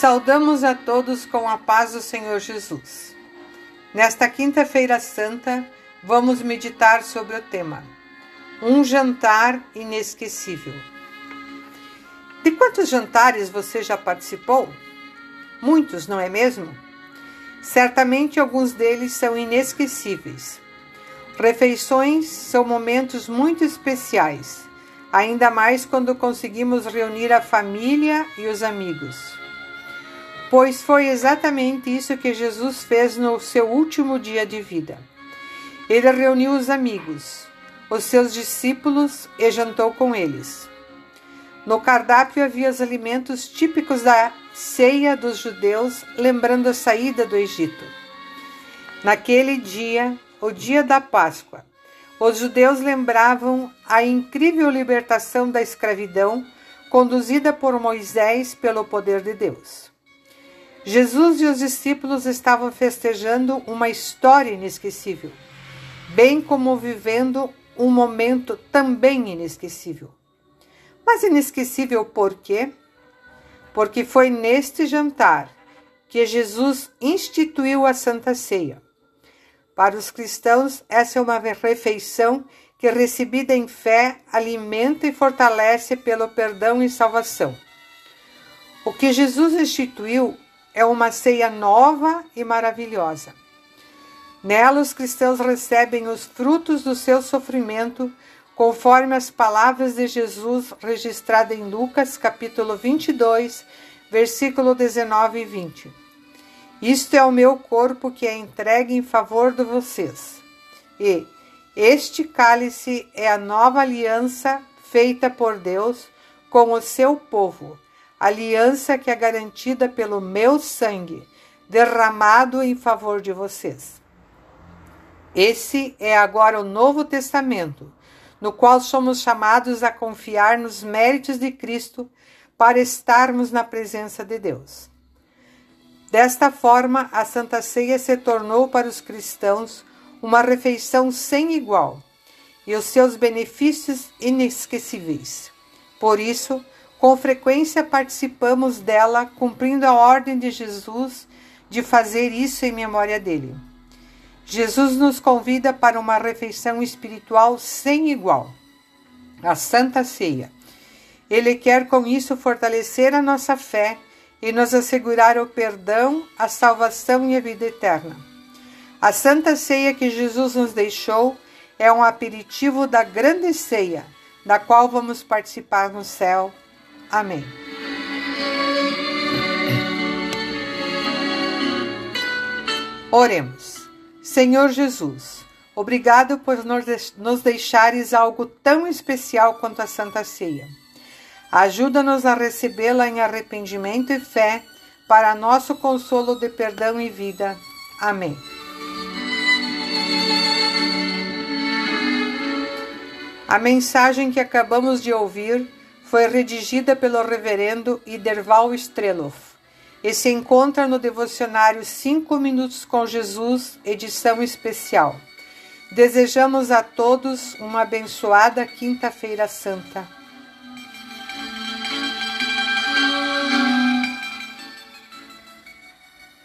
saudamos a todos com a paz do Senhor Jesus. Nesta quinta-feira santa, vamos meditar sobre o tema Um jantar inesquecível. De quantos jantares você já participou? Muitos, não é mesmo? Certamente alguns deles são inesquecíveis. Refeições são momentos muito especiais, ainda mais quando conseguimos reunir a família e os amigos pois foi exatamente isso que Jesus fez no seu último dia de vida. Ele reuniu os amigos, os seus discípulos e jantou com eles. No cardápio havia os alimentos típicos da ceia dos judeus, lembrando a saída do Egito. Naquele dia, o dia da Páscoa, os judeus lembravam a incrível libertação da escravidão conduzida por Moisés pelo poder de Deus. Jesus e os discípulos estavam festejando uma história inesquecível, bem como vivendo um momento também inesquecível. Mas inesquecível por quê? Porque foi neste jantar que Jesus instituiu a Santa Ceia. Para os cristãos, essa é uma refeição que, recebida em fé, alimenta e fortalece pelo perdão e salvação. O que Jesus instituiu é uma ceia nova e maravilhosa. Nela, os cristãos recebem os frutos do seu sofrimento, conforme as palavras de Jesus registradas em Lucas, capítulo 22, versículo 19 e 20. Isto é o meu corpo que é entregue em favor de vocês. E este cálice é a nova aliança feita por Deus com o seu povo aliança que é garantida pelo meu sangue, derramado em favor de vocês. Esse é agora o Novo Testamento, no qual somos chamados a confiar nos méritos de Cristo para estarmos na presença de Deus. Desta forma, a Santa Ceia se tornou para os cristãos uma refeição sem igual e os seus benefícios inesquecíveis. Por isso, com frequência participamos dela, cumprindo a ordem de Jesus de fazer isso em memória dele. Jesus nos convida para uma refeição espiritual sem igual, a Santa Ceia. Ele quer com isso fortalecer a nossa fé e nos assegurar o perdão, a salvação e a vida eterna. A Santa Ceia que Jesus nos deixou é um aperitivo da grande ceia, da qual vamos participar no céu. Amém. Oremos. Senhor Jesus, obrigado por nos deixares algo tão especial quanto a Santa Ceia. Ajuda-nos a recebê-la em arrependimento e fé para nosso consolo de perdão e vida. Amém. A mensagem que acabamos de ouvir foi redigida pelo reverendo Iderval Streloff e se encontra no devocionário 5 Minutos com Jesus, edição especial. Desejamos a todos uma abençoada Quinta-feira Santa.